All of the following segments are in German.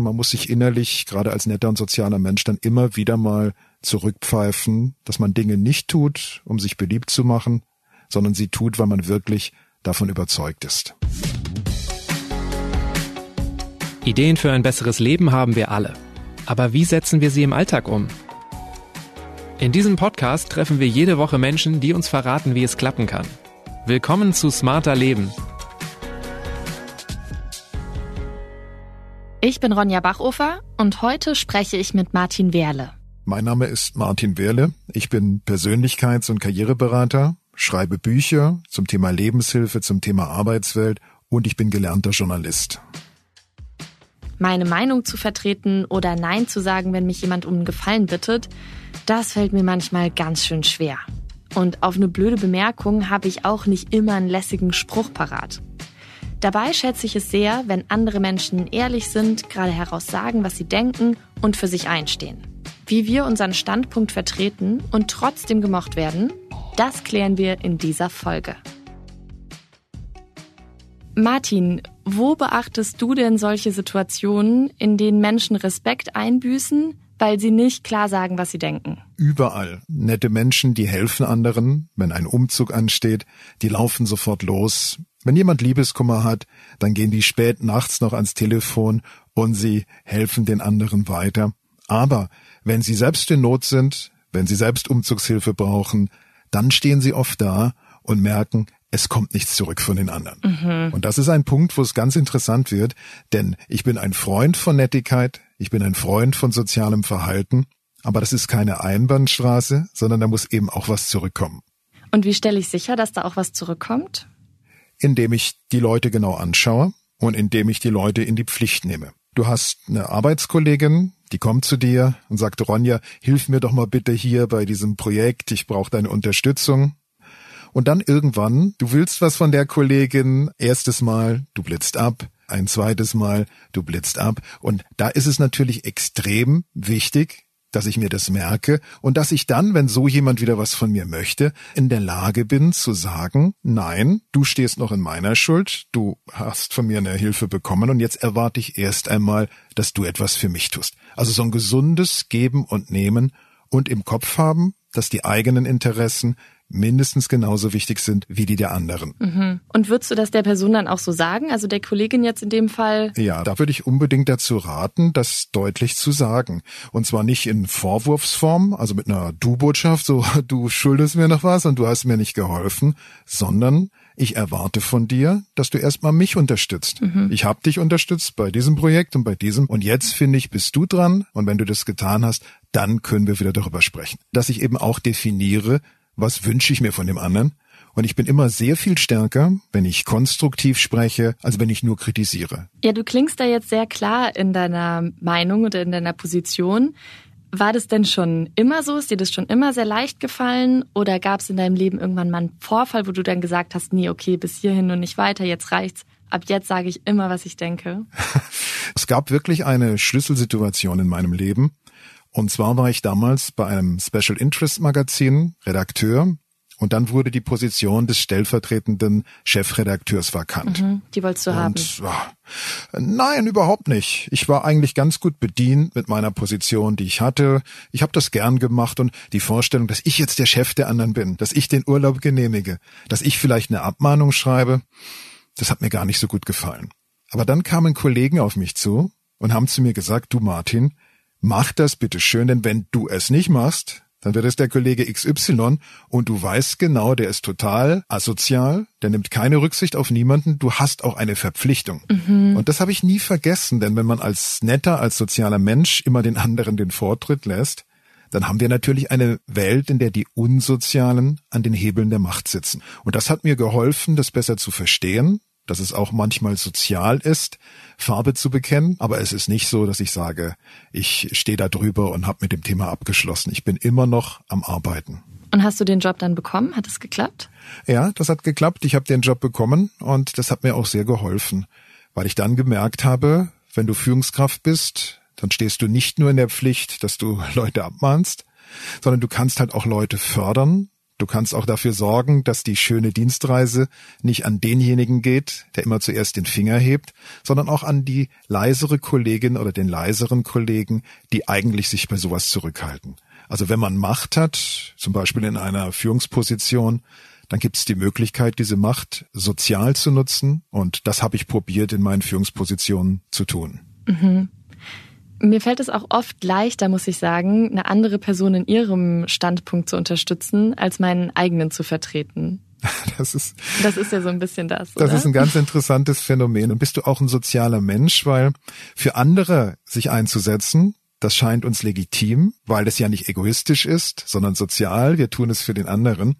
Man muss sich innerlich, gerade als netter und sozialer Mensch, dann immer wieder mal zurückpfeifen, dass man Dinge nicht tut, um sich beliebt zu machen, sondern sie tut, weil man wirklich davon überzeugt ist. Ideen für ein besseres Leben haben wir alle. Aber wie setzen wir sie im Alltag um? In diesem Podcast treffen wir jede Woche Menschen, die uns verraten, wie es klappen kann. Willkommen zu Smarter Leben. Ich bin Ronja Bachofer und heute spreche ich mit Martin Wehrle. Mein Name ist Martin Wehrle. Ich bin Persönlichkeits- und Karriereberater, schreibe Bücher zum Thema Lebenshilfe, zum Thema Arbeitswelt und ich bin gelernter Journalist. Meine Meinung zu vertreten oder Nein zu sagen, wenn mich jemand um einen Gefallen bittet, das fällt mir manchmal ganz schön schwer. Und auf eine blöde Bemerkung habe ich auch nicht immer einen lässigen Spruch parat. Dabei schätze ich es sehr, wenn andere Menschen ehrlich sind, gerade heraus sagen, was sie denken und für sich einstehen. Wie wir unseren Standpunkt vertreten und trotzdem gemocht werden, das klären wir in dieser Folge. Martin, wo beachtest du denn solche Situationen, in denen Menschen Respekt einbüßen, weil sie nicht klar sagen, was sie denken? Überall. Nette Menschen, die helfen anderen, wenn ein Umzug ansteht, die laufen sofort los. Wenn jemand Liebeskummer hat, dann gehen die spät nachts noch ans Telefon und sie helfen den anderen weiter. Aber wenn sie selbst in Not sind, wenn sie selbst Umzugshilfe brauchen, dann stehen sie oft da und merken, es kommt nichts zurück von den anderen. Mhm. Und das ist ein Punkt, wo es ganz interessant wird, denn ich bin ein Freund von Nettigkeit, ich bin ein Freund von sozialem Verhalten, aber das ist keine Einbahnstraße, sondern da muss eben auch was zurückkommen. Und wie stelle ich sicher, dass da auch was zurückkommt? Indem ich die Leute genau anschaue und indem ich die Leute in die Pflicht nehme. Du hast eine Arbeitskollegin, die kommt zu dir und sagt, Ronja, hilf mir doch mal bitte hier bei diesem Projekt, ich brauche deine Unterstützung. Und dann irgendwann, du willst was von der Kollegin, erstes Mal, du blitzt ab, ein zweites Mal, du blitzt ab. Und da ist es natürlich extrem wichtig, dass ich mir das merke und dass ich dann, wenn so jemand wieder was von mir möchte, in der Lage bin zu sagen, nein, du stehst noch in meiner Schuld, du hast von mir eine Hilfe bekommen und jetzt erwarte ich erst einmal, dass du etwas für mich tust. Also so ein gesundes Geben und Nehmen und im Kopf haben, dass die eigenen Interessen mindestens genauso wichtig sind wie die der anderen. Mhm. Und würdest du das der Person dann auch so sagen? Also der Kollegin jetzt in dem Fall? Ja, da würde ich unbedingt dazu raten, das deutlich zu sagen. Und zwar nicht in Vorwurfsform, also mit einer Du-Botschaft, so du schuldest mir noch was und du hast mir nicht geholfen, sondern ich erwarte von dir, dass du erstmal mich unterstützt. Mhm. Ich habe dich unterstützt bei diesem Projekt und bei diesem und jetzt finde ich, bist du dran und wenn du das getan hast, dann können wir wieder darüber sprechen. Dass ich eben auch definiere, was wünsche ich mir von dem anderen. Und ich bin immer sehr viel stärker, wenn ich konstruktiv spreche, als wenn ich nur kritisiere. Ja, du klingst da jetzt sehr klar in deiner Meinung oder in deiner Position. War das denn schon immer so? Ist dir das schon immer sehr leicht gefallen? Oder gab es in deinem Leben irgendwann mal einen Vorfall, wo du dann gesagt hast, nee, okay, bis hierhin und nicht weiter, jetzt reicht's. Ab jetzt sage ich immer, was ich denke. es gab wirklich eine Schlüsselsituation in meinem Leben. Und zwar war ich damals bei einem Special Interest Magazin Redakteur und dann wurde die Position des stellvertretenden Chefredakteurs vakant. Mhm, die wolltest du und, haben? Oh, nein, überhaupt nicht. Ich war eigentlich ganz gut bedient mit meiner Position, die ich hatte. Ich habe das gern gemacht und die Vorstellung, dass ich jetzt der Chef der anderen bin, dass ich den Urlaub genehmige, dass ich vielleicht eine Abmahnung schreibe, das hat mir gar nicht so gut gefallen. Aber dann kamen Kollegen auf mich zu und haben zu mir gesagt, du Martin, mach das bitte schön, denn wenn du es nicht machst, dann wird es der Kollege XY und du weißt genau, der ist total asozial, der nimmt keine Rücksicht auf niemanden, du hast auch eine Verpflichtung. Mhm. Und das habe ich nie vergessen, denn wenn man als netter, als sozialer Mensch immer den anderen den Vortritt lässt, dann haben wir natürlich eine Welt, in der die Unsozialen an den Hebeln der Macht sitzen. Und das hat mir geholfen, das besser zu verstehen, dass es auch manchmal sozial ist, Farbe zu bekennen, aber es ist nicht so, dass ich sage, ich stehe da drüber und habe mit dem Thema abgeschlossen. Ich bin immer noch am Arbeiten. Und hast du den Job dann bekommen? Hat es geklappt? Ja, das hat geklappt. Ich habe den Job bekommen und das hat mir auch sehr geholfen, weil ich dann gemerkt habe, wenn du Führungskraft bist, dann stehst du nicht nur in der Pflicht, dass du Leute abmahnst, sondern du kannst halt auch Leute fördern, Du kannst auch dafür sorgen, dass die schöne Dienstreise nicht an denjenigen geht, der immer zuerst den Finger hebt, sondern auch an die leisere Kollegin oder den leiseren Kollegen, die eigentlich sich bei sowas zurückhalten. Also wenn man Macht hat, zum Beispiel in einer Führungsposition, dann gibt es die Möglichkeit, diese Macht sozial zu nutzen. Und das habe ich probiert in meinen Führungspositionen zu tun. Mhm. Mir fällt es auch oft leichter, muss ich sagen, eine andere Person in ihrem Standpunkt zu unterstützen, als meinen eigenen zu vertreten. Das ist, das ist ja so ein bisschen das. Das oder? ist ein ganz interessantes Phänomen. Und bist du auch ein sozialer Mensch, weil für andere sich einzusetzen, das scheint uns legitim, weil es ja nicht egoistisch ist, sondern sozial. Wir tun es für den anderen.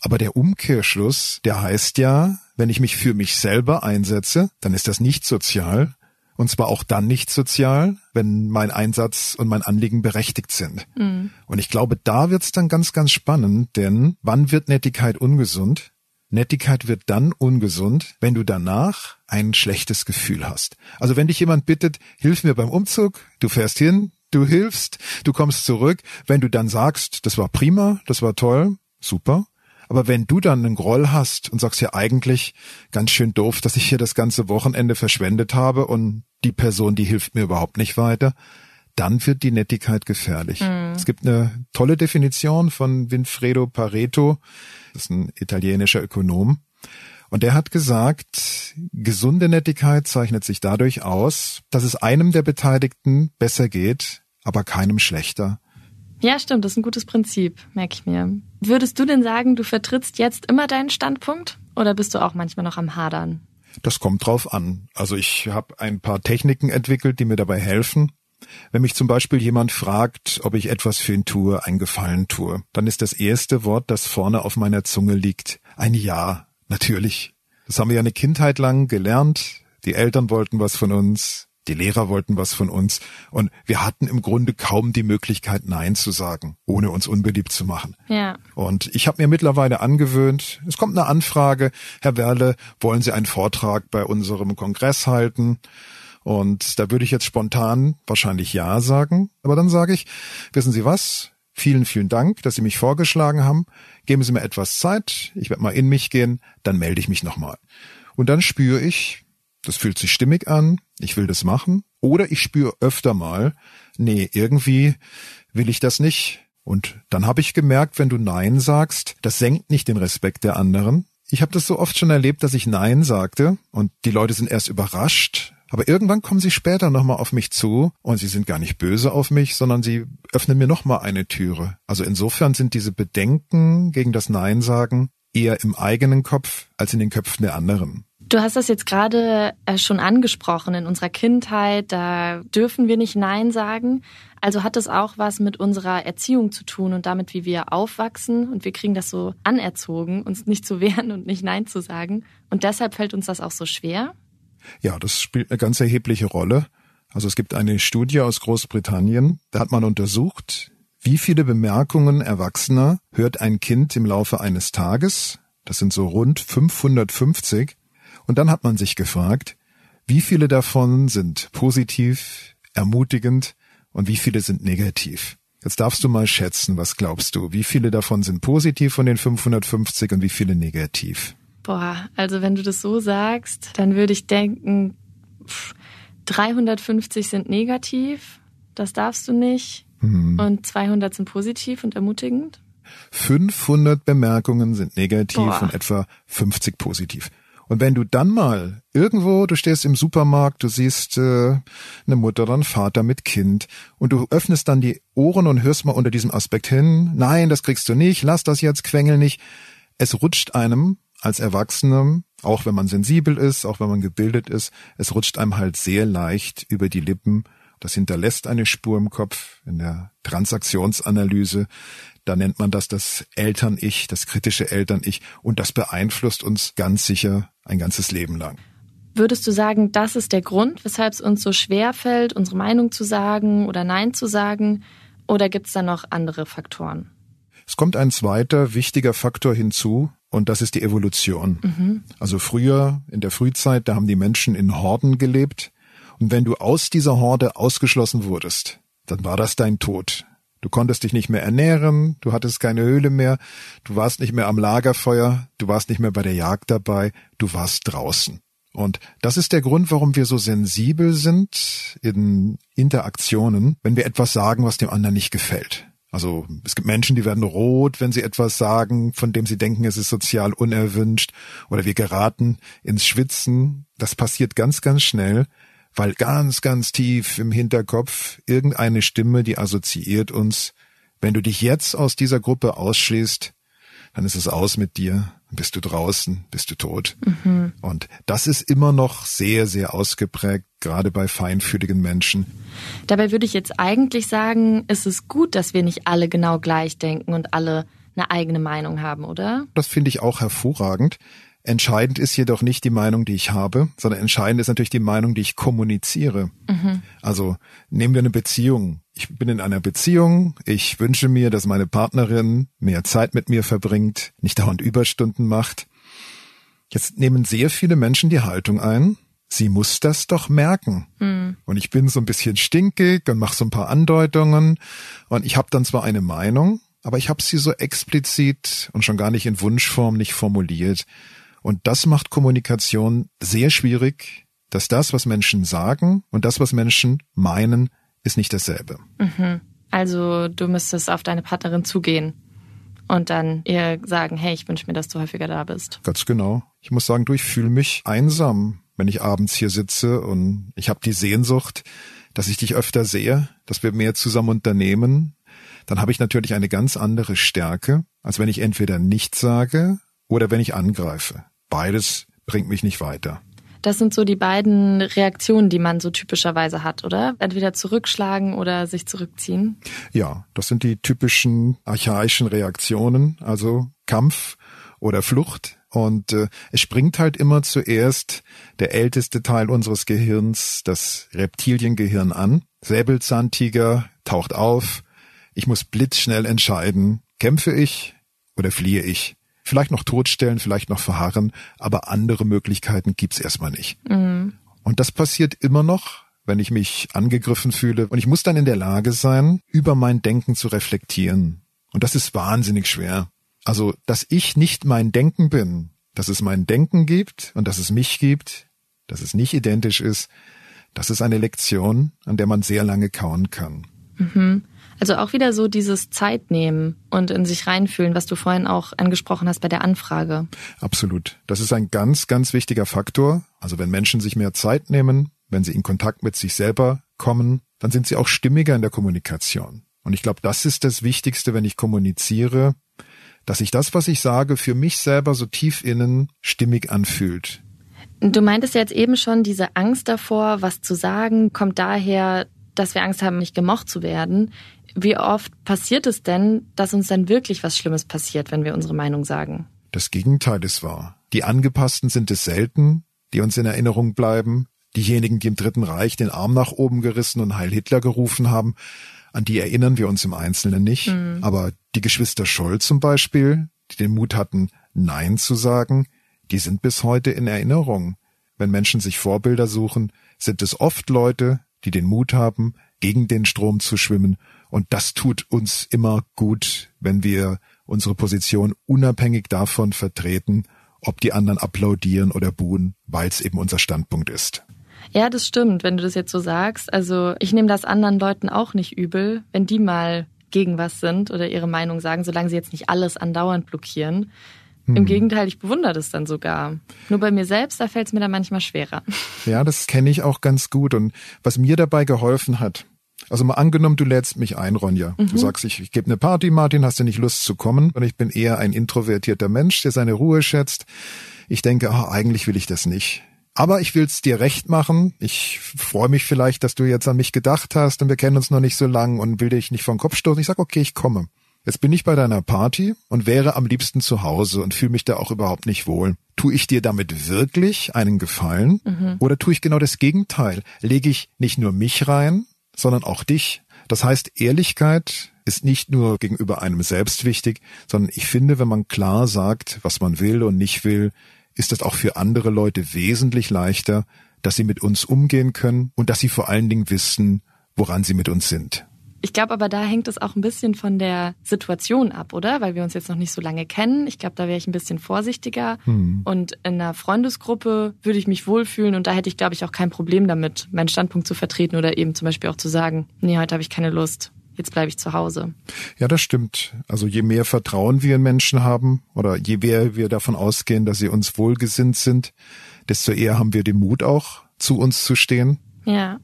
Aber der Umkehrschluss, der heißt ja, wenn ich mich für mich selber einsetze, dann ist das nicht sozial. Und zwar auch dann nicht sozial, wenn mein Einsatz und mein Anliegen berechtigt sind. Mhm. Und ich glaube, da wird's dann ganz, ganz spannend, denn wann wird Nettigkeit ungesund? Nettigkeit wird dann ungesund, wenn du danach ein schlechtes Gefühl hast. Also wenn dich jemand bittet, hilf mir beim Umzug, du fährst hin, du hilfst, du kommst zurück, wenn du dann sagst, das war prima, das war toll, super, aber wenn du dann einen Groll hast und sagst ja eigentlich ganz schön doof, dass ich hier das ganze Wochenende verschwendet habe und die Person, die hilft mir überhaupt nicht weiter, dann wird die Nettigkeit gefährlich. Mhm. Es gibt eine tolle Definition von Winfredo Pareto, das ist ein italienischer Ökonom, und der hat gesagt, gesunde Nettigkeit zeichnet sich dadurch aus, dass es einem der Beteiligten besser geht, aber keinem schlechter. Ja, stimmt, das ist ein gutes Prinzip, merke ich mir. Würdest du denn sagen, du vertrittst jetzt immer deinen Standpunkt oder bist du auch manchmal noch am Hadern? Das kommt drauf an. Also ich habe ein paar Techniken entwickelt, die mir dabei helfen. Wenn mich zum Beispiel jemand fragt, ob ich etwas für ihn tue, ein Gefallen tue, dann ist das erste Wort, das vorne auf meiner Zunge liegt, ein Ja, natürlich. Das haben wir ja eine Kindheit lang gelernt. Die Eltern wollten was von uns, die Lehrer wollten was von uns und wir hatten im Grunde kaum die Möglichkeit, Nein zu sagen, ohne uns unbeliebt zu machen. Ja. Und ich habe mir mittlerweile angewöhnt, es kommt eine Anfrage, Herr Werle, wollen Sie einen Vortrag bei unserem Kongress halten? Und da würde ich jetzt spontan wahrscheinlich Ja sagen, aber dann sage ich, wissen Sie was? Vielen, vielen Dank, dass Sie mich vorgeschlagen haben. Geben Sie mir etwas Zeit, ich werde mal in mich gehen, dann melde ich mich nochmal. Und dann spüre ich, das fühlt sich stimmig an, ich will das machen. Oder ich spüre öfter mal, nee, irgendwie will ich das nicht. Und dann habe ich gemerkt, wenn du Nein sagst, das senkt nicht den Respekt der anderen. Ich habe das so oft schon erlebt, dass ich Nein sagte und die Leute sind erst überrascht, aber irgendwann kommen sie später nochmal auf mich zu und sie sind gar nicht böse auf mich, sondern sie öffnen mir nochmal eine Türe. Also insofern sind diese Bedenken gegen das Nein sagen eher im eigenen Kopf als in den Köpfen der anderen. Du hast das jetzt gerade äh, schon angesprochen. In unserer Kindheit, da dürfen wir nicht Nein sagen. Also hat es auch was mit unserer Erziehung zu tun und damit, wie wir aufwachsen. Und wir kriegen das so anerzogen, uns nicht zu wehren und nicht Nein zu sagen. Und deshalb fällt uns das auch so schwer. Ja, das spielt eine ganz erhebliche Rolle. Also es gibt eine Studie aus Großbritannien, da hat man untersucht, wie viele Bemerkungen Erwachsener hört ein Kind im Laufe eines Tages. Das sind so rund 550. Und dann hat man sich gefragt, wie viele davon sind positiv, ermutigend und wie viele sind negativ? Jetzt darfst du mal schätzen, was glaubst du? Wie viele davon sind positiv von den 550 und wie viele negativ? Boah, also wenn du das so sagst, dann würde ich denken, 350 sind negativ, das darfst du nicht. Hm. Und 200 sind positiv und ermutigend. 500 Bemerkungen sind negativ Boah. und etwa 50 positiv. Und wenn du dann mal irgendwo, du stehst im Supermarkt, du siehst äh, eine Mutter oder einen Vater mit Kind und du öffnest dann die Ohren und hörst mal unter diesem Aspekt hin, nein, das kriegst du nicht, lass das jetzt, quengel nicht. Es rutscht einem als Erwachsenem, auch wenn man sensibel ist, auch wenn man gebildet ist, es rutscht einem halt sehr leicht über die Lippen. Das hinterlässt eine Spur im Kopf in der Transaktionsanalyse. Da nennt man das das Eltern-Ich, das kritische Eltern-Ich. Und das beeinflusst uns ganz sicher ein ganzes Leben lang. Würdest du sagen, das ist der Grund, weshalb es uns so schwer fällt, unsere Meinung zu sagen oder Nein zu sagen? Oder gibt es da noch andere Faktoren? Es kommt ein zweiter wichtiger Faktor hinzu, und das ist die Evolution. Mhm. Also früher, in der Frühzeit, da haben die Menschen in Horden gelebt. Und wenn du aus dieser Horde ausgeschlossen wurdest, dann war das dein Tod. Du konntest dich nicht mehr ernähren, du hattest keine Höhle mehr, du warst nicht mehr am Lagerfeuer, du warst nicht mehr bei der Jagd dabei, du warst draußen. Und das ist der Grund, warum wir so sensibel sind in Interaktionen, wenn wir etwas sagen, was dem anderen nicht gefällt. Also es gibt Menschen, die werden rot, wenn sie etwas sagen, von dem sie denken, es ist sozial unerwünscht. Oder wir geraten ins Schwitzen. Das passiert ganz, ganz schnell, weil ganz, ganz tief im Hinterkopf irgendeine Stimme, die assoziiert uns, wenn du dich jetzt aus dieser Gruppe ausschließt, dann ist es aus mit dir, bist du draußen, bist du tot. Mhm. Und das ist immer noch sehr, sehr ausgeprägt, gerade bei feinfühligen Menschen. Dabei würde ich jetzt eigentlich sagen, es ist gut, dass wir nicht alle genau gleich denken und alle eine eigene Meinung haben, oder? Das finde ich auch hervorragend. Entscheidend ist jedoch nicht die Meinung, die ich habe, sondern entscheidend ist natürlich die Meinung, die ich kommuniziere. Mhm. Also nehmen wir eine Beziehung. Ich bin in einer Beziehung. Ich wünsche mir, dass meine Partnerin mehr Zeit mit mir verbringt, nicht dauernd Überstunden macht. Jetzt nehmen sehr viele Menschen die Haltung ein, sie muss das doch merken. Mhm. Und ich bin so ein bisschen stinkig und mache so ein paar Andeutungen. Und ich habe dann zwar eine Meinung, aber ich habe sie so explizit und schon gar nicht in Wunschform nicht formuliert. Und das macht Kommunikation sehr schwierig, dass das, was Menschen sagen und das, was Menschen meinen, ist nicht dasselbe. Mhm. Also du müsstest auf deine Partnerin zugehen und dann ihr sagen, hey, ich wünsche mir, dass du häufiger da bist. Ganz genau. Ich muss sagen, du, ich fühle mich einsam, wenn ich abends hier sitze und ich habe die Sehnsucht, dass ich dich öfter sehe, dass wir mehr zusammen unternehmen. Dann habe ich natürlich eine ganz andere Stärke, als wenn ich entweder nichts sage oder wenn ich angreife beides bringt mich nicht weiter. Das sind so die beiden Reaktionen, die man so typischerweise hat, oder? Entweder zurückschlagen oder sich zurückziehen. Ja, das sind die typischen archaischen Reaktionen, also Kampf oder Flucht. Und äh, es springt halt immer zuerst der älteste Teil unseres Gehirns, das Reptiliengehirn an. Säbelzahntiger taucht auf. Ich muss blitzschnell entscheiden, kämpfe ich oder fliehe ich vielleicht noch totstellen, vielleicht noch verharren, aber andere Möglichkeiten gibt's erstmal nicht. Mhm. Und das passiert immer noch, wenn ich mich angegriffen fühle. Und ich muss dann in der Lage sein, über mein Denken zu reflektieren. Und das ist wahnsinnig schwer. Also, dass ich nicht mein Denken bin, dass es mein Denken gibt und dass es mich gibt, dass es nicht identisch ist, das ist eine Lektion, an der man sehr lange kauen kann. Mhm. Also auch wieder so dieses Zeitnehmen und in sich reinfühlen, was du vorhin auch angesprochen hast bei der Anfrage. Absolut. Das ist ein ganz, ganz wichtiger Faktor. Also wenn Menschen sich mehr Zeit nehmen, wenn sie in Kontakt mit sich selber kommen, dann sind sie auch stimmiger in der Kommunikation. Und ich glaube, das ist das Wichtigste, wenn ich kommuniziere, dass sich das, was ich sage, für mich selber so tief innen stimmig anfühlt. Du meintest jetzt eben schon, diese Angst davor, was zu sagen, kommt daher, dass wir Angst haben, nicht gemocht zu werden. Wie oft passiert es denn, dass uns dann wirklich was Schlimmes passiert, wenn wir unsere Meinung sagen? Das Gegenteil ist wahr. Die Angepassten sind es selten, die uns in Erinnerung bleiben. Diejenigen, die im Dritten Reich den Arm nach oben gerissen und Heil Hitler gerufen haben, an die erinnern wir uns im Einzelnen nicht. Mhm. Aber die Geschwister Scholl zum Beispiel, die den Mut hatten, Nein zu sagen, die sind bis heute in Erinnerung. Wenn Menschen sich Vorbilder suchen, sind es oft Leute, die den Mut haben, gegen den Strom zu schwimmen. Und das tut uns immer gut, wenn wir unsere Position unabhängig davon vertreten, ob die anderen applaudieren oder buhen, weil es eben unser Standpunkt ist. Ja, das stimmt, wenn du das jetzt so sagst. Also ich nehme das anderen Leuten auch nicht übel, wenn die mal gegen was sind oder ihre Meinung sagen, solange sie jetzt nicht alles andauernd blockieren. Im hm. Gegenteil, ich bewundere das dann sogar. Nur bei mir selbst, da fällt es mir dann manchmal schwerer. Ja, das kenne ich auch ganz gut. Und was mir dabei geholfen hat, also mal angenommen, du lädst mich ein, Ronja. Mhm. Du sagst, ich, ich gebe eine Party, Martin, hast du nicht Lust zu kommen? Und ich bin eher ein introvertierter Mensch, der seine Ruhe schätzt. Ich denke, oh, eigentlich will ich das nicht. Aber ich will's dir recht machen. Ich freue mich vielleicht, dass du jetzt an mich gedacht hast und wir kennen uns noch nicht so lang und will dich nicht vom Kopf stoßen. Ich sag, okay, ich komme. Jetzt bin ich bei deiner Party und wäre am liebsten zu Hause und fühle mich da auch überhaupt nicht wohl. Tue ich dir damit wirklich einen Gefallen mhm. oder tue ich genau das Gegenteil? Lege ich nicht nur mich rein, sondern auch dich? Das heißt, Ehrlichkeit ist nicht nur gegenüber einem selbst wichtig, sondern ich finde, wenn man klar sagt, was man will und nicht will, ist das auch für andere Leute wesentlich leichter, dass sie mit uns umgehen können und dass sie vor allen Dingen wissen, woran sie mit uns sind Ich glaube aber, da hängt es auch ein bisschen von der Situation ab, oder? Weil wir uns jetzt noch nicht so lange kennen. Ich glaube, da wäre ich ein bisschen vorsichtiger. Hm. Und in einer Freundesgruppe würde ich mich wohlfühlen und da hätte ich, glaube ich, auch kein Problem damit, meinen Standpunkt zu vertreten oder eben zum Beispiel auch zu sagen, nee, heute habe ich keine Lust. Jetzt bleibe ich zu Hause. Ja, das stimmt. Also je mehr Vertrauen wir in Menschen haben oder je mehr wir davon ausgehen, dass sie uns wohlgesinnt sind, desto eher haben wir den Mut auch, zu uns zu stehen. Ja.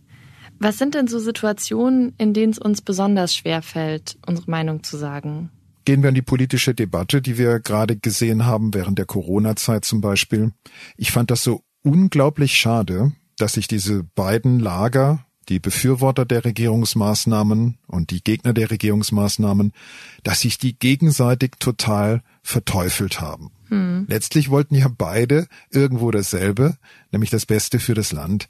Was sind denn so Situationen, in denen es uns besonders schwer fällt, unsere Meinung zu sagen? Gehen wir in die politische Debatte, die wir gerade gesehen haben, während der Corona-Zeit zum Beispiel. Ich fand das so unglaublich schade, dass sich diese beiden Lager, die Befürworter der Regierungsmaßnahmen und die Gegner der Regierungsmaßnahmen, dass sich die gegenseitig total verteufelt haben. Hm. Letztlich wollten ja beide irgendwo dasselbe, nämlich das Beste für das Land.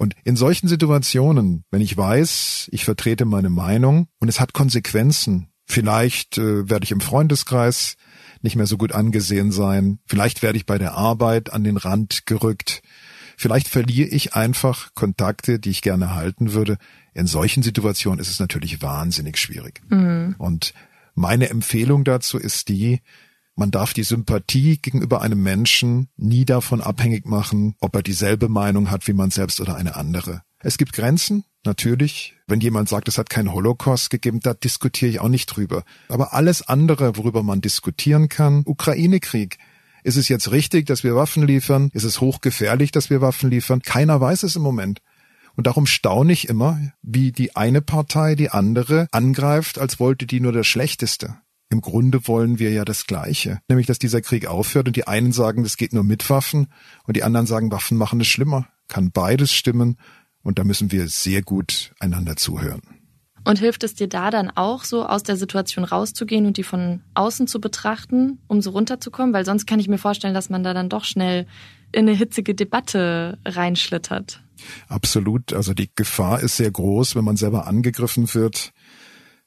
Und in solchen Situationen, wenn ich weiß, ich vertrete meine Meinung und es hat Konsequenzen, vielleicht äh, werde ich im Freundeskreis nicht mehr so gut angesehen sein, vielleicht werde ich bei der Arbeit an den Rand gerückt, vielleicht verliere ich einfach Kontakte, die ich gerne halten würde. In solchen Situationen ist es natürlich wahnsinnig schwierig. Mhm. Und meine Empfehlung dazu ist die, man darf die Sympathie gegenüber einem Menschen nie davon abhängig machen, ob er dieselbe Meinung hat wie man selbst oder eine andere. Es gibt Grenzen, natürlich. Wenn jemand sagt, es hat keinen Holocaust gegeben, da diskutiere ich auch nicht drüber. Aber alles andere, worüber man diskutieren kann, Ukraine-Krieg, ist es jetzt richtig, dass wir Waffen liefern? Ist es hochgefährlich, dass wir Waffen liefern? Keiner weiß es im Moment. Und darum staune ich immer, wie die eine Partei die andere angreift, als wollte die nur das Schlechteste. Im Grunde wollen wir ja das Gleiche, nämlich dass dieser Krieg aufhört und die einen sagen, das geht nur mit Waffen und die anderen sagen, Waffen machen es schlimmer. Kann beides stimmen und da müssen wir sehr gut einander zuhören. Und hilft es dir da dann auch so aus der Situation rauszugehen und die von außen zu betrachten, um so runterzukommen? Weil sonst kann ich mir vorstellen, dass man da dann doch schnell in eine hitzige Debatte reinschlittert. Absolut. Also die Gefahr ist sehr groß, wenn man selber angegriffen wird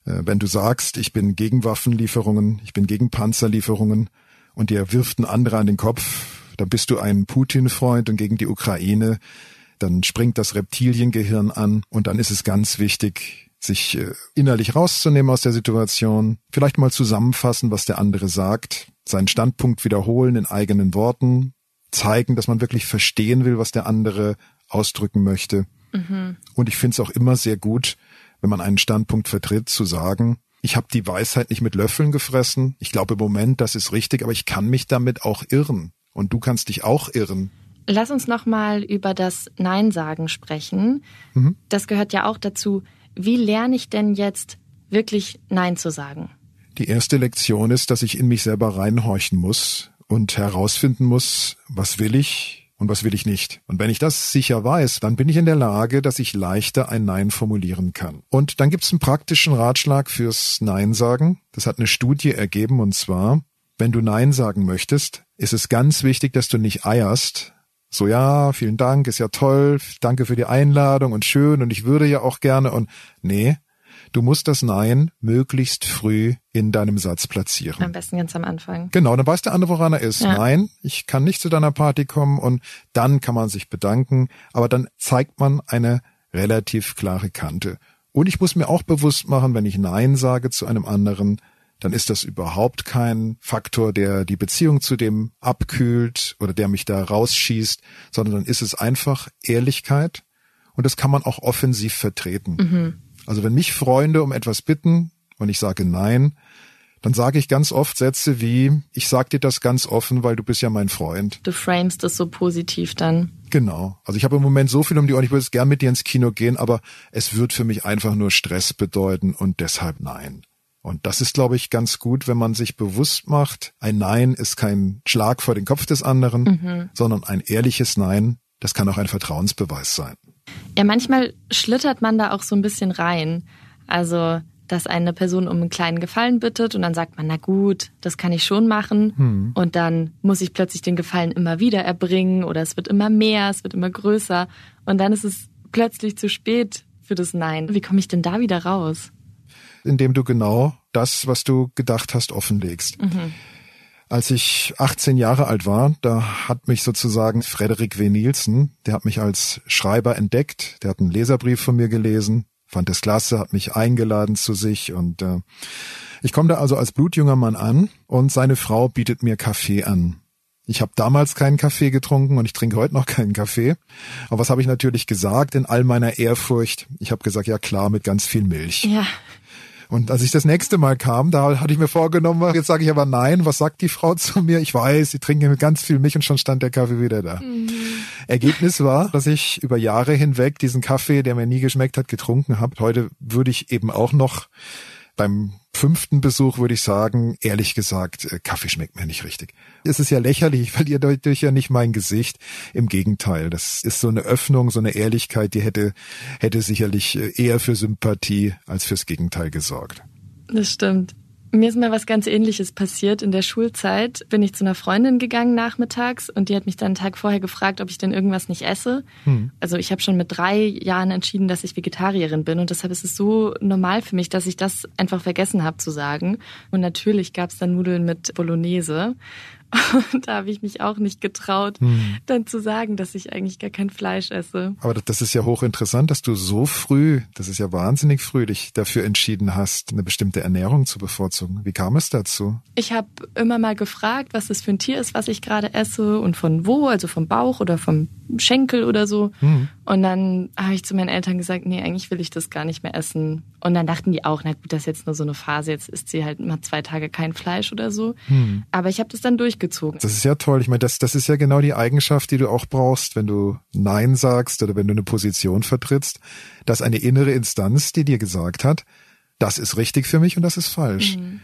wenn du sagst, ich bin gegen Waffenlieferungen, ich bin gegen Panzerlieferungen und dir wirft ein anderer an den Kopf, dann bist du ein Putin-Freund und gegen die Ukraine, dann springt das Reptiliengehirn an und dann ist es ganz wichtig, sich äh, innerlich rauszunehmen aus der Situation, vielleicht mal zusammenfassen, was der andere sagt, seinen Standpunkt wiederholen in eigenen Worten, zeigen, dass man wirklich verstehen will, was der andere ausdrücken möchte. Mhm. Und ich finde es auch immer sehr gut, wenn man einen Standpunkt vertritt, zu sagen, ich habe die Weisheit nicht mit Löffeln gefressen. Ich glaube im Moment, das ist richtig, aber ich kann mich damit auch irren. Und du kannst dich auch irren. Lass uns nochmal über das Nein sagen sprechen. Mhm. Das gehört ja auch dazu. Wie lerne ich denn jetzt wirklich Nein zu sagen? Die erste Lektion ist, dass ich in mich selber reinhorchen muss und herausfinden muss, was will ich, und was will ich nicht. Und wenn ich das sicher weiß, dann bin ich in der Lage, dass ich leichter ein Nein formulieren kann. Und dann gibt es einen praktischen Ratschlag fürs Nein sagen. Das hat eine Studie ergeben und zwar, wenn du Nein sagen möchtest, ist es ganz wichtig, dass du nicht eierst. So ja, vielen Dank, ist ja toll, danke für die Einladung und schön und ich würde ja auch gerne und nee, Du musst das Nein möglichst früh in deinem Satz platzieren. Am besten ganz am Anfang. Genau, dann weiß der andere, woran er ist. Ja. Nein, ich kann nicht zu deiner Party kommen und dann kann man sich bedanken, aber dann zeigt man eine relativ klare Kante. Und ich muss mir auch bewusst machen, wenn ich Nein sage zu einem anderen, dann ist das überhaupt kein Faktor, der die Beziehung zu dem abkühlt oder der mich da rausschießt, sondern dann ist es einfach Ehrlichkeit und das kann man auch offensiv vertreten. Mhm. Also wenn mich Freunde um etwas bitten und ich sage nein, dann sage ich ganz oft Sätze wie, ich sag dir das ganz offen, weil du bist ja mein Freund. Du framest das so positiv dann. Genau. Also ich habe im Moment so viel um die Ohren, ich würde gern mit dir ins Kino gehen, aber es wird für mich einfach nur Stress bedeuten und deshalb nein. Und das ist, glaube ich, ganz gut, wenn man sich bewusst macht, ein Nein ist kein Schlag vor den Kopf des anderen, mhm. sondern ein ehrliches Nein, das kann auch ein Vertrauensbeweis sein. Ja, manchmal schlittert man da auch so ein bisschen rein. Also, dass eine Person um einen kleinen Gefallen bittet und dann sagt man, na gut, das kann ich schon machen. Hm. Und dann muss ich plötzlich den Gefallen immer wieder erbringen oder es wird immer mehr, es wird immer größer. Und dann ist es plötzlich zu spät für das Nein. Wie komme ich denn da wieder raus? Indem du genau das, was du gedacht hast, offenlegst. Mhm. Als ich 18 Jahre alt war, da hat mich sozusagen Frederik W. Nielsen, der hat mich als Schreiber entdeckt, der hat einen Leserbrief von mir gelesen, fand es klasse, hat mich eingeladen zu sich und äh, ich komme da also als blutjunger Mann an und seine Frau bietet mir Kaffee an. Ich habe damals keinen Kaffee getrunken und ich trinke heute noch keinen Kaffee. Aber was habe ich natürlich gesagt in all meiner Ehrfurcht? Ich habe gesagt, ja klar, mit ganz viel Milch. Ja. Und als ich das nächste Mal kam, da hatte ich mir vorgenommen, jetzt sage ich aber nein, was sagt die Frau zu mir? Ich weiß, sie trinken mit ganz viel Milch und schon stand der Kaffee wieder da. Mhm. Ergebnis war, dass ich über Jahre hinweg diesen Kaffee, der mir nie geschmeckt hat, getrunken habe. Heute würde ich eben auch noch beim fünften Besuch würde ich sagen, ehrlich gesagt, äh, Kaffee schmeckt mir nicht richtig. Es ist ja lächerlich, ich verliere dadurch ja nicht mein Gesicht. Im Gegenteil, das ist so eine Öffnung, so eine Ehrlichkeit, die hätte, hätte sicherlich äh, eher für Sympathie als fürs Gegenteil gesorgt. Das stimmt. Mir ist mal was ganz ähnliches passiert. In der Schulzeit bin ich zu einer Freundin gegangen nachmittags und die hat mich dann einen Tag vorher gefragt, ob ich denn irgendwas nicht esse. Hm. Also ich habe schon mit drei Jahren entschieden, dass ich Vegetarierin bin und deshalb ist es so normal für mich, dass ich das einfach vergessen habe zu sagen. Und natürlich gab es dann Nudeln mit Bolognese. Und da habe ich mich auch nicht getraut, hm. dann zu sagen, dass ich eigentlich gar kein Fleisch esse. Aber das ist ja hochinteressant, dass du so früh, das ist ja wahnsinnig früh, dich dafür entschieden hast, eine bestimmte Ernährung zu bevorzugen. Wie kam es dazu? Ich habe immer mal gefragt, was das für ein Tier ist, was ich gerade esse und von wo, also vom Bauch oder vom Schenkel oder so. Hm. Und dann habe ich zu meinen Eltern gesagt, nee, eigentlich will ich das gar nicht mehr essen. Und dann dachten die auch, na gut, das ist jetzt nur so eine Phase, jetzt isst sie halt mal zwei Tage kein Fleisch oder so. Hm. Aber ich habe das dann durchgezogen. Das ist ja toll. Ich meine, das, das ist ja genau die Eigenschaft, die du auch brauchst, wenn du Nein sagst oder wenn du eine Position vertrittst, dass eine innere Instanz, die dir gesagt hat, das ist richtig für mich und das ist falsch. Mhm.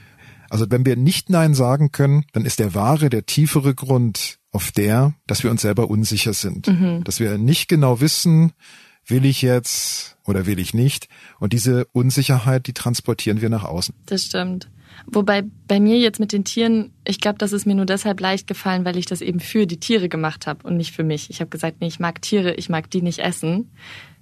Also wenn wir nicht Nein sagen können, dann ist der wahre, der tiefere Grund auf der, dass wir uns selber unsicher sind, mhm. dass wir nicht genau wissen, will ich jetzt oder will ich nicht. Und diese Unsicherheit, die transportieren wir nach außen. Das stimmt. Wobei bei mir jetzt mit den Tieren, ich glaube, das ist mir nur deshalb leicht gefallen, weil ich das eben für die Tiere gemacht habe und nicht für mich. Ich habe gesagt, nee, ich mag Tiere, ich mag die nicht essen.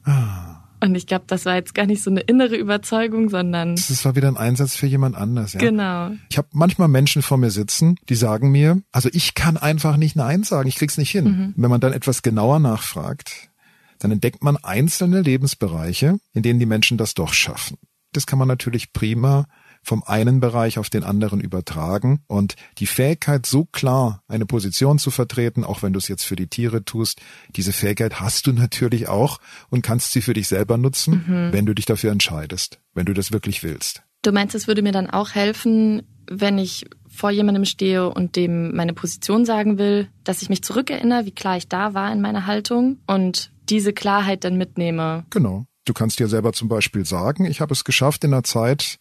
Ah. Und ich glaube, das war jetzt gar nicht so eine innere Überzeugung, sondern. Das war wieder ein Einsatz für jemand anders, ja. Genau. Ich habe manchmal Menschen vor mir sitzen, die sagen mir, also ich kann einfach nicht Nein sagen, ich krieg's nicht hin. Mhm. Wenn man dann etwas genauer nachfragt, dann entdeckt man einzelne Lebensbereiche, in denen die Menschen das doch schaffen. Das kann man natürlich prima vom einen Bereich auf den anderen übertragen und die Fähigkeit, so klar eine Position zu vertreten, auch wenn du es jetzt für die Tiere tust, diese Fähigkeit hast du natürlich auch und kannst sie für dich selber nutzen, mhm. wenn du dich dafür entscheidest, wenn du das wirklich willst. Du meinst, es würde mir dann auch helfen, wenn ich vor jemandem stehe und dem meine Position sagen will, dass ich mich zurückerinnere, wie klar ich da war in meiner Haltung und diese Klarheit dann mitnehme. Genau. Du kannst dir selber zum Beispiel sagen, ich habe es geschafft in der Zeit,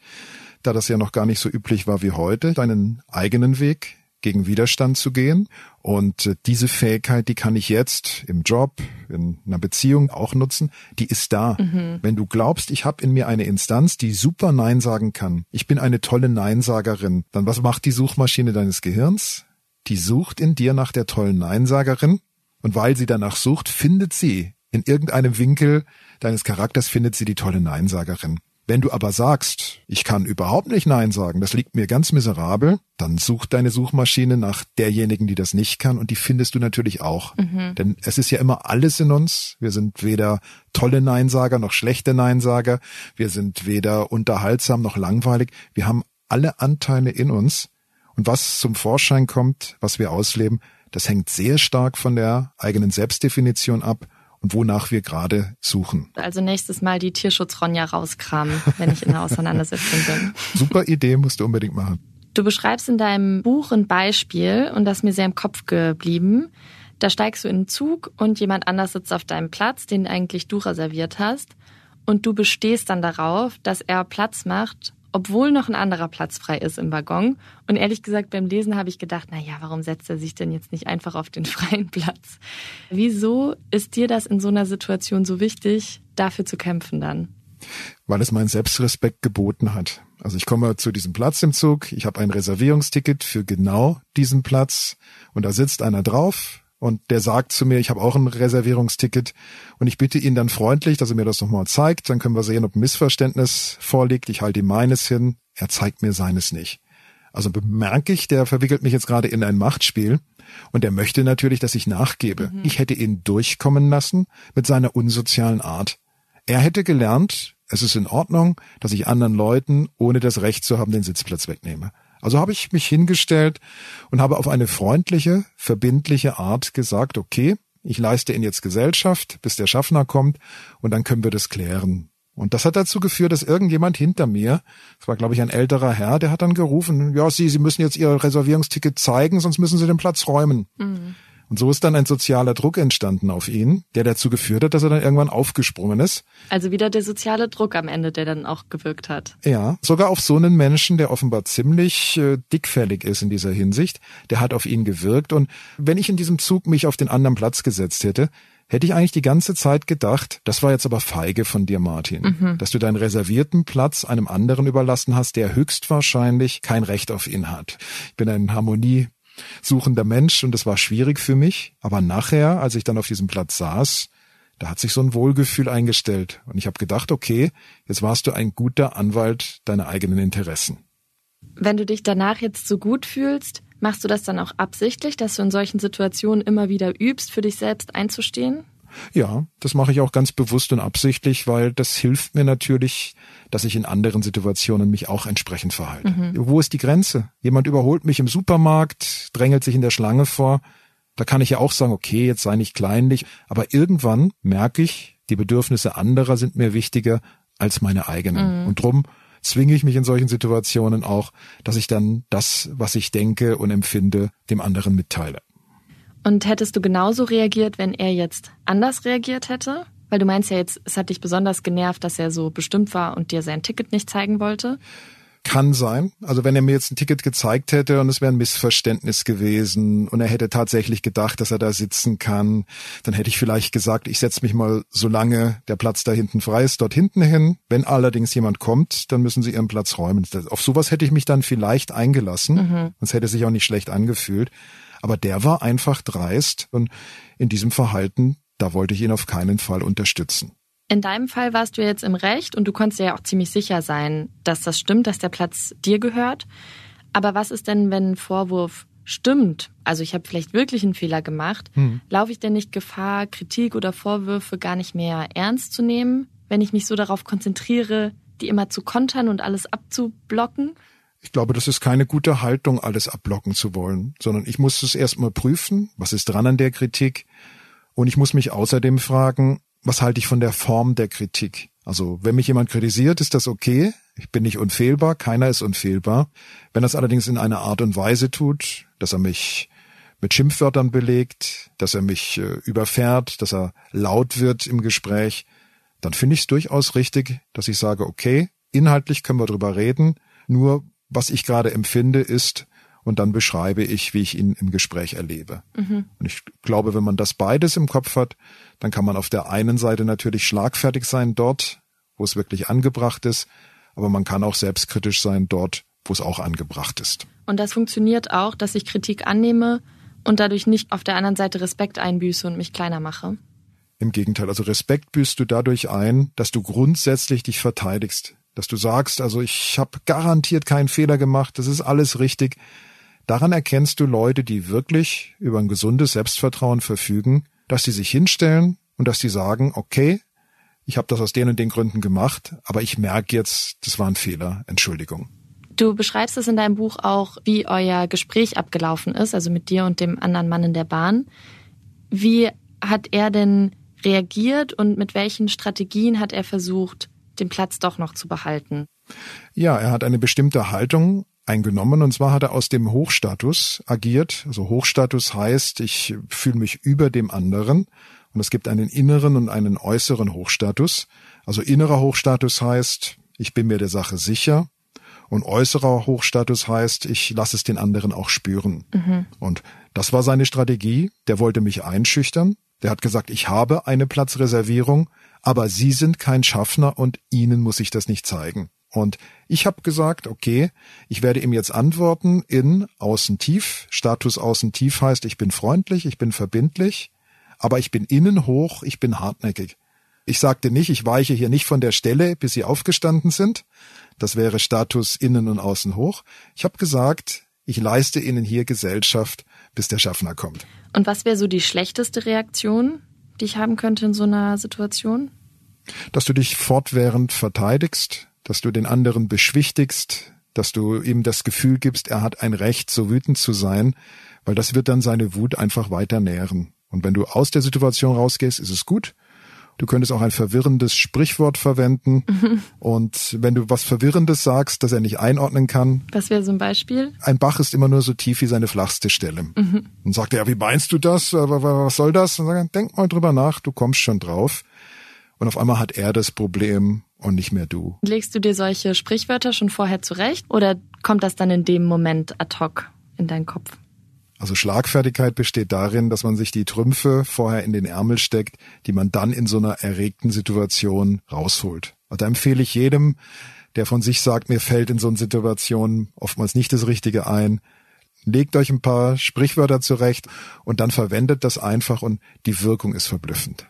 da das ja noch gar nicht so üblich war wie heute, deinen eigenen Weg gegen Widerstand zu gehen. Und äh, diese Fähigkeit, die kann ich jetzt im Job, in einer Beziehung auch nutzen, die ist da. Mhm. Wenn du glaubst, ich habe in mir eine Instanz, die super Nein sagen kann, ich bin eine tolle Neinsagerin, dann was macht die Suchmaschine deines Gehirns? Die sucht in dir nach der tollen Neinsagerin und weil sie danach sucht, findet sie in irgendeinem Winkel deines Charakters findet sie die tolle Neinsagerin. Wenn du aber sagst, ich kann überhaupt nicht Nein sagen, das liegt mir ganz miserabel, dann sucht deine Suchmaschine nach derjenigen, die das nicht kann und die findest du natürlich auch. Mhm. Denn es ist ja immer alles in uns. Wir sind weder tolle Neinsager noch schlechte Neinsager. Wir sind weder unterhaltsam noch langweilig. Wir haben alle Anteile in uns. Und was zum Vorschein kommt, was wir ausleben, das hängt sehr stark von der eigenen Selbstdefinition ab wonach wir gerade suchen. Also nächstes Mal die Tierschutz-Ronja rauskramen, wenn ich in der Auseinandersetzung bin. Super Idee, musst du unbedingt machen. Du beschreibst in deinem Buch ein Beispiel und das ist mir sehr im Kopf geblieben. Da steigst du in einen Zug und jemand anders sitzt auf deinem Platz, den eigentlich du reserviert hast. Und du bestehst dann darauf, dass er Platz macht obwohl noch ein anderer Platz frei ist im Waggon. Und ehrlich gesagt, beim Lesen habe ich gedacht, na ja, warum setzt er sich denn jetzt nicht einfach auf den freien Platz? Wieso ist dir das in so einer Situation so wichtig, dafür zu kämpfen dann? Weil es meinen Selbstrespekt geboten hat. Also ich komme zu diesem Platz im Zug, ich habe ein Reservierungsticket für genau diesen Platz und da sitzt einer drauf, und der sagt zu mir, ich habe auch ein Reservierungsticket und ich bitte ihn dann freundlich, dass er mir das nochmal zeigt. Dann können wir sehen, ob ein Missverständnis vorliegt. Ich halte ihm meines hin, er zeigt mir seines nicht. Also bemerke ich, der verwickelt mich jetzt gerade in ein Machtspiel und er möchte natürlich, dass ich nachgebe. Mhm. Ich hätte ihn durchkommen lassen mit seiner unsozialen Art. Er hätte gelernt, es ist in Ordnung, dass ich anderen Leuten, ohne das Recht zu haben, den Sitzplatz wegnehme. Also habe ich mich hingestellt und habe auf eine freundliche, verbindliche Art gesagt, okay, ich leiste Ihnen jetzt Gesellschaft, bis der Schaffner kommt und dann können wir das klären. Und das hat dazu geführt, dass irgendjemand hinter mir, das war glaube ich ein älterer Herr, der hat dann gerufen, ja, Sie, Sie müssen jetzt Ihr Reservierungsticket zeigen, sonst müssen Sie den Platz räumen. Mhm. Und so ist dann ein sozialer Druck entstanden auf ihn, der dazu geführt hat, dass er dann irgendwann aufgesprungen ist. Also wieder der soziale Druck am Ende, der dann auch gewirkt hat. Ja, sogar auf so einen Menschen, der offenbar ziemlich äh, dickfällig ist in dieser Hinsicht, der hat auf ihn gewirkt. Und wenn ich in diesem Zug mich auf den anderen Platz gesetzt hätte, hätte ich eigentlich die ganze Zeit gedacht, das war jetzt aber feige von dir, Martin, mhm. dass du deinen reservierten Platz einem anderen überlassen hast, der höchstwahrscheinlich kein Recht auf ihn hat. Ich bin ein Harmonie suchender Mensch und es war schwierig für mich. Aber nachher, als ich dann auf diesem Platz saß, da hat sich so ein Wohlgefühl eingestellt und ich habe gedacht, okay, jetzt warst du ein guter Anwalt deiner eigenen Interessen. Wenn du dich danach jetzt so gut fühlst, machst du das dann auch absichtlich, dass du in solchen Situationen immer wieder übst, für dich selbst einzustehen? Ja, das mache ich auch ganz bewusst und absichtlich, weil das hilft mir natürlich, dass ich in anderen Situationen mich auch entsprechend verhalte. Mhm. Wo ist die Grenze? Jemand überholt mich im Supermarkt, drängelt sich in der Schlange vor. Da kann ich ja auch sagen, okay, jetzt sei nicht kleinlich, aber irgendwann merke ich, die Bedürfnisse anderer sind mir wichtiger als meine eigenen. Mhm. Und drum zwinge ich mich in solchen Situationen auch, dass ich dann das, was ich denke und empfinde, dem anderen mitteile. Und hättest du genauso reagiert, wenn er jetzt anders reagiert hätte? Weil du meinst ja jetzt, es hat dich besonders genervt, dass er so bestimmt war und dir sein Ticket nicht zeigen wollte. Kann sein. Also wenn er mir jetzt ein Ticket gezeigt hätte und es wäre ein Missverständnis gewesen und er hätte tatsächlich gedacht, dass er da sitzen kann, dann hätte ich vielleicht gesagt, ich setze mich mal, solange der Platz da hinten frei ist, dort hinten hin. Wenn allerdings jemand kommt, dann müssen sie ihren Platz räumen. Auf sowas hätte ich mich dann vielleicht eingelassen. Mhm. Es hätte sich auch nicht schlecht angefühlt. Aber der war einfach dreist und in diesem Verhalten, da wollte ich ihn auf keinen Fall unterstützen. In deinem Fall warst du jetzt im Recht und du konntest ja auch ziemlich sicher sein, dass das stimmt, dass der Platz dir gehört. Aber was ist denn, wenn ein Vorwurf stimmt? Also ich habe vielleicht wirklich einen Fehler gemacht. Hm. Laufe ich denn nicht Gefahr, Kritik oder Vorwürfe gar nicht mehr ernst zu nehmen, wenn ich mich so darauf konzentriere, die immer zu kontern und alles abzublocken? Ich glaube, das ist keine gute Haltung, alles abblocken zu wollen, sondern ich muss es erstmal prüfen, was ist dran an der Kritik. Und ich muss mich außerdem fragen, was halte ich von der Form der Kritik? Also, wenn mich jemand kritisiert, ist das okay. Ich bin nicht unfehlbar, keiner ist unfehlbar. Wenn es allerdings in einer Art und Weise tut, dass er mich mit Schimpfwörtern belegt, dass er mich äh, überfährt, dass er laut wird im Gespräch, dann finde ich es durchaus richtig, dass ich sage, okay, inhaltlich können wir drüber reden, nur was ich gerade empfinde, ist, und dann beschreibe ich, wie ich ihn im Gespräch erlebe. Mhm. Und ich glaube, wenn man das beides im Kopf hat, dann kann man auf der einen Seite natürlich schlagfertig sein dort, wo es wirklich angebracht ist, aber man kann auch selbstkritisch sein dort, wo es auch angebracht ist. Und das funktioniert auch, dass ich Kritik annehme und dadurch nicht auf der anderen Seite Respekt einbüße und mich kleiner mache. Im Gegenteil, also Respekt büßt du dadurch ein, dass du grundsätzlich dich verteidigst, dass du sagst, also ich habe garantiert keinen Fehler gemacht, das ist alles richtig. Daran erkennst du Leute, die wirklich über ein gesundes Selbstvertrauen verfügen, dass sie sich hinstellen und dass sie sagen, okay, ich habe das aus den und den Gründen gemacht, aber ich merke jetzt, das war ein Fehler, Entschuldigung. Du beschreibst es in deinem Buch auch, wie euer Gespräch abgelaufen ist, also mit dir und dem anderen Mann in der Bahn. Wie hat er denn reagiert und mit welchen Strategien hat er versucht, den Platz doch noch zu behalten. Ja, er hat eine bestimmte Haltung eingenommen und zwar hat er aus dem Hochstatus agiert. Also Hochstatus heißt, ich fühle mich über dem anderen und es gibt einen inneren und einen äußeren Hochstatus. Also innerer Hochstatus heißt, ich bin mir der Sache sicher und äußerer Hochstatus heißt, ich lasse es den anderen auch spüren. Mhm. Und das war seine Strategie. Der wollte mich einschüchtern. Der hat gesagt, ich habe eine Platzreservierung, aber Sie sind kein Schaffner und Ihnen muss ich das nicht zeigen. Und ich habe gesagt, okay, ich werde ihm jetzt antworten in Außentief. Status Außentief heißt, ich bin freundlich, ich bin verbindlich, aber ich bin innen hoch, ich bin hartnäckig. Ich sagte nicht, ich weiche hier nicht von der Stelle, bis Sie aufgestanden sind. Das wäre Status innen und außen hoch. Ich habe gesagt, ich leiste Ihnen hier Gesellschaft, bis der Schaffner kommt. Und was wäre so die schlechteste Reaktion, die ich haben könnte in so einer Situation? Dass du dich fortwährend verteidigst, dass du den anderen beschwichtigst, dass du ihm das Gefühl gibst, er hat ein Recht, so wütend zu sein, weil das wird dann seine Wut einfach weiter nähren. Und wenn du aus der Situation rausgehst, ist es gut. Du könntest auch ein verwirrendes Sprichwort verwenden. Mhm. Und wenn du was Verwirrendes sagst, das er nicht einordnen kann. Was wäre so ein Beispiel? Ein Bach ist immer nur so tief wie seine flachste Stelle. Mhm. Und sagt er, ja, wie meinst du das? Was soll das? Und sagt, denk mal drüber nach, du kommst schon drauf. Und auf einmal hat er das Problem und nicht mehr du. Legst du dir solche Sprichwörter schon vorher zurecht oder kommt das dann in dem Moment ad hoc in deinen Kopf? Also Schlagfertigkeit besteht darin, dass man sich die Trümpfe vorher in den Ärmel steckt, die man dann in so einer erregten Situation rausholt. Und da empfehle ich jedem, der von sich sagt, mir fällt in so einer Situation oftmals nicht das Richtige ein, legt euch ein paar Sprichwörter zurecht und dann verwendet das einfach und die Wirkung ist verblüffend.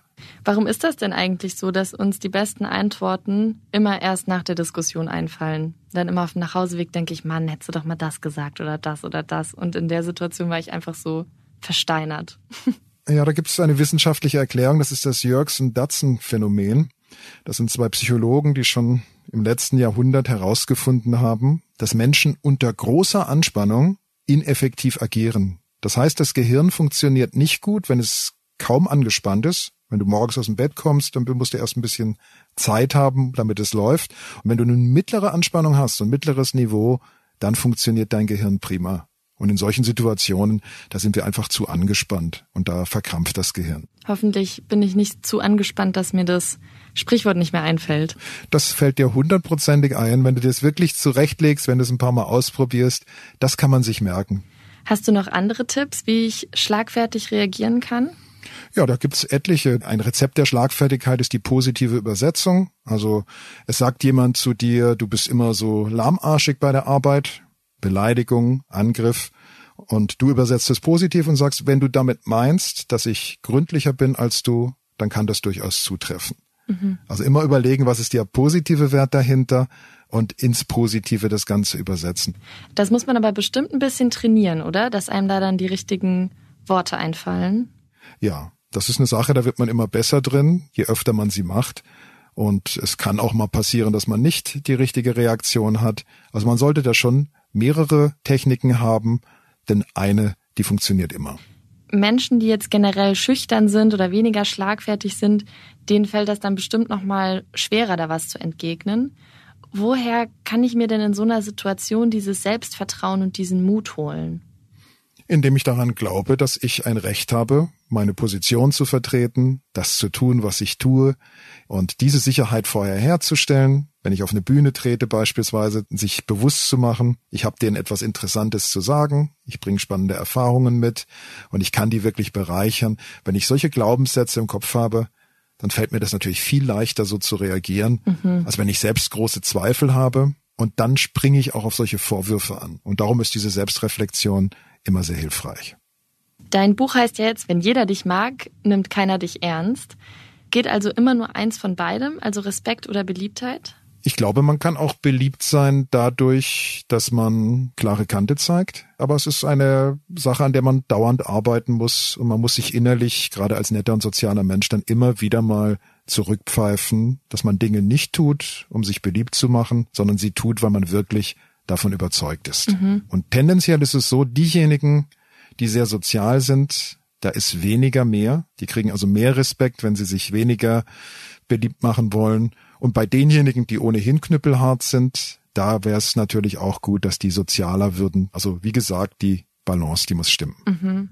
Warum ist das denn eigentlich so, dass uns die besten Antworten immer erst nach der Diskussion einfallen? Dann immer auf dem Nachhauseweg denke ich, Mann, hättest du doch mal das gesagt oder das oder das. Und in der Situation war ich einfach so versteinert. Ja, da gibt es eine wissenschaftliche Erklärung, das ist das Jörgsen-Datsen-Phänomen. Das sind zwei Psychologen, die schon im letzten Jahrhundert herausgefunden haben, dass Menschen unter großer Anspannung ineffektiv agieren. Das heißt, das Gehirn funktioniert nicht gut, wenn es kaum angespannt ist wenn du morgens aus dem Bett kommst, dann musst du erst ein bisschen Zeit haben, damit es läuft. Und wenn du eine mittlere Anspannung hast, so ein mittleres Niveau, dann funktioniert dein Gehirn prima. Und in solchen Situationen, da sind wir einfach zu angespannt und da verkrampft das Gehirn. Hoffentlich bin ich nicht zu angespannt, dass mir das Sprichwort nicht mehr einfällt. Das fällt dir hundertprozentig ein, wenn du dir das wirklich zurechtlegst, wenn du es ein paar Mal ausprobierst. Das kann man sich merken. Hast du noch andere Tipps, wie ich schlagfertig reagieren kann? Ja, da gibt's etliche. Ein Rezept der Schlagfertigkeit ist die positive Übersetzung. Also es sagt jemand zu dir, du bist immer so lahmarschig bei der Arbeit, Beleidigung, Angriff. Und du übersetzt es positiv und sagst, wenn du damit meinst, dass ich gründlicher bin als du, dann kann das durchaus zutreffen. Mhm. Also immer überlegen, was ist der positive Wert dahinter und ins Positive das Ganze übersetzen. Das muss man aber bestimmt ein bisschen trainieren, oder? Dass einem da dann die richtigen Worte einfallen. Ja, das ist eine Sache, da wird man immer besser drin, je öfter man sie macht. Und es kann auch mal passieren, dass man nicht die richtige Reaktion hat. Also man sollte da schon mehrere Techniken haben, denn eine, die funktioniert immer. Menschen, die jetzt generell schüchtern sind oder weniger schlagfertig sind, denen fällt das dann bestimmt noch mal schwerer, da was zu entgegnen. Woher kann ich mir denn in so einer Situation dieses Selbstvertrauen und diesen Mut holen? indem ich daran glaube, dass ich ein Recht habe, meine Position zu vertreten, das zu tun, was ich tue und diese Sicherheit vorher herzustellen, wenn ich auf eine Bühne trete beispielsweise, sich bewusst zu machen, ich habe denen etwas Interessantes zu sagen, ich bringe spannende Erfahrungen mit und ich kann die wirklich bereichern. Wenn ich solche Glaubenssätze im Kopf habe, dann fällt mir das natürlich viel leichter so zu reagieren, mhm. als wenn ich selbst große Zweifel habe und dann springe ich auch auf solche Vorwürfe an. Und darum ist diese Selbstreflexion immer sehr hilfreich. Dein Buch heißt ja jetzt, wenn jeder dich mag, nimmt keiner dich ernst. Geht also immer nur eins von beidem, also Respekt oder Beliebtheit? Ich glaube, man kann auch beliebt sein dadurch, dass man klare Kante zeigt. Aber es ist eine Sache, an der man dauernd arbeiten muss. Und man muss sich innerlich, gerade als netter und sozialer Mensch, dann immer wieder mal zurückpfeifen, dass man Dinge nicht tut, um sich beliebt zu machen, sondern sie tut, weil man wirklich davon überzeugt ist. Mhm. Und tendenziell ist es so, diejenigen, die sehr sozial sind, da ist weniger mehr. Die kriegen also mehr Respekt, wenn sie sich weniger beliebt machen wollen. Und bei denjenigen, die ohnehin knüppelhart sind, da wäre es natürlich auch gut, dass die sozialer würden. Also wie gesagt, die Balance, die muss stimmen. Mhm.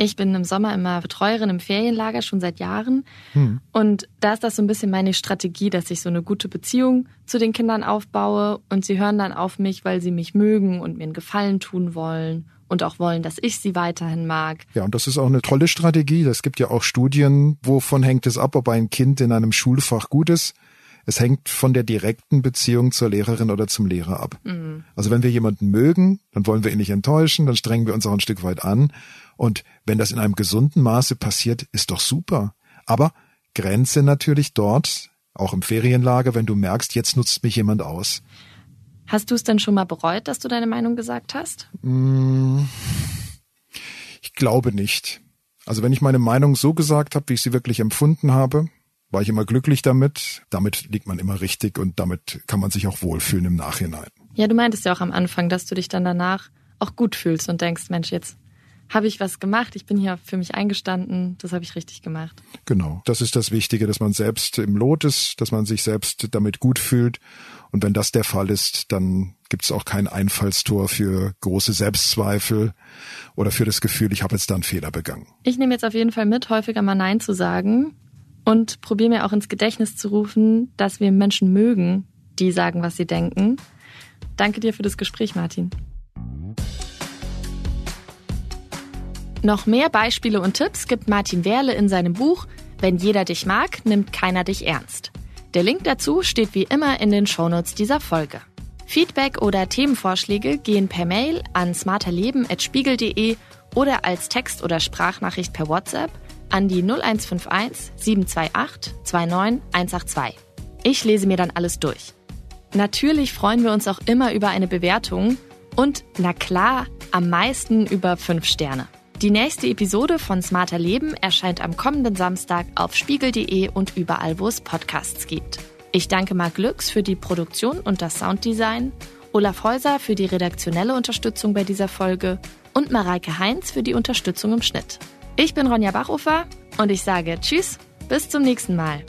Ich bin im Sommer immer Betreuerin im Ferienlager schon seit Jahren. Hm. Und da ist das so ein bisschen meine Strategie, dass ich so eine gute Beziehung zu den Kindern aufbaue und sie hören dann auf mich, weil sie mich mögen und mir einen Gefallen tun wollen und auch wollen, dass ich sie weiterhin mag. Ja, und das ist auch eine tolle Strategie. Es gibt ja auch Studien, wovon hängt es ab, ob ein Kind in einem Schulfach gut ist. Es hängt von der direkten Beziehung zur Lehrerin oder zum Lehrer ab. Mhm. Also wenn wir jemanden mögen, dann wollen wir ihn nicht enttäuschen, dann strengen wir uns auch ein Stück weit an. Und wenn das in einem gesunden Maße passiert, ist doch super. Aber Grenze natürlich dort, auch im Ferienlager, wenn du merkst, jetzt nutzt mich jemand aus. Hast du es denn schon mal bereut, dass du deine Meinung gesagt hast? Mm, ich glaube nicht. Also wenn ich meine Meinung so gesagt habe, wie ich sie wirklich empfunden habe, war ich immer glücklich damit. Damit liegt man immer richtig und damit kann man sich auch wohlfühlen im Nachhinein. Ja, du meintest ja auch am Anfang, dass du dich dann danach auch gut fühlst und denkst, Mensch, jetzt habe ich was gemacht, ich bin hier für mich eingestanden, das habe ich richtig gemacht. Genau, das ist das Wichtige, dass man selbst im Lot ist, dass man sich selbst damit gut fühlt. Und wenn das der Fall ist, dann gibt es auch kein Einfallstor für große Selbstzweifel oder für das Gefühl, ich habe jetzt da einen Fehler begangen. Ich nehme jetzt auf jeden Fall mit, häufiger mal Nein zu sagen und probiere mir auch ins Gedächtnis zu rufen, dass wir Menschen mögen, die sagen, was sie denken. Danke dir für das Gespräch, Martin. Noch mehr Beispiele und Tipps gibt Martin Werle in seinem Buch Wenn jeder dich mag, nimmt keiner dich ernst. Der Link dazu steht wie immer in den Shownotes dieser Folge. Feedback oder Themenvorschläge gehen per Mail an smarterleben.spiegel.de oder als Text- oder Sprachnachricht per WhatsApp an die 0151 728 29 182. Ich lese mir dann alles durch. Natürlich freuen wir uns auch immer über eine Bewertung und, na klar, am meisten über 5 Sterne. Die nächste Episode von Smarter Leben erscheint am kommenden Samstag auf spiegel.de und überall, wo es Podcasts gibt. Ich danke Marc Glücks für die Produktion und das Sounddesign, Olaf Häuser für die redaktionelle Unterstützung bei dieser Folge und Mareike Heinz für die Unterstützung im Schnitt. Ich bin Ronja Bachofer und ich sage Tschüss, bis zum nächsten Mal.